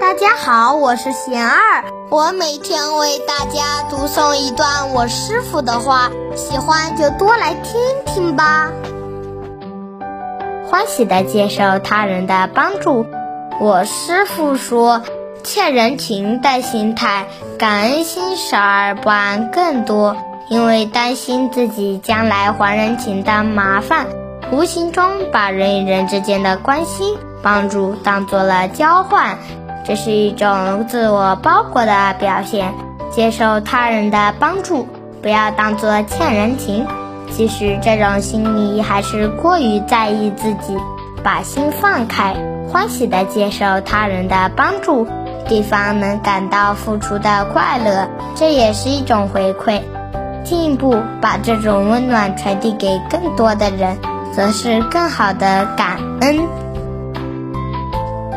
大家好，我是贤儿，我每天为大家读诵一段我师傅的话，喜欢就多来听听吧。欢喜的接受他人的帮助。我师傅说，欠人情的心态，感恩心少而不安更多，因为担心自己将来还人情的麻烦，无形中把人与人之间的关心、帮助当做了交换。这是一种自我包裹的表现，接受他人的帮助，不要当做欠人情。其实这种心理还是过于在意自己，把心放开，欢喜的接受他人的帮助，对方能感到付出的快乐，这也是一种回馈。进一步把这种温暖传递给更多的人，则是更好的感恩。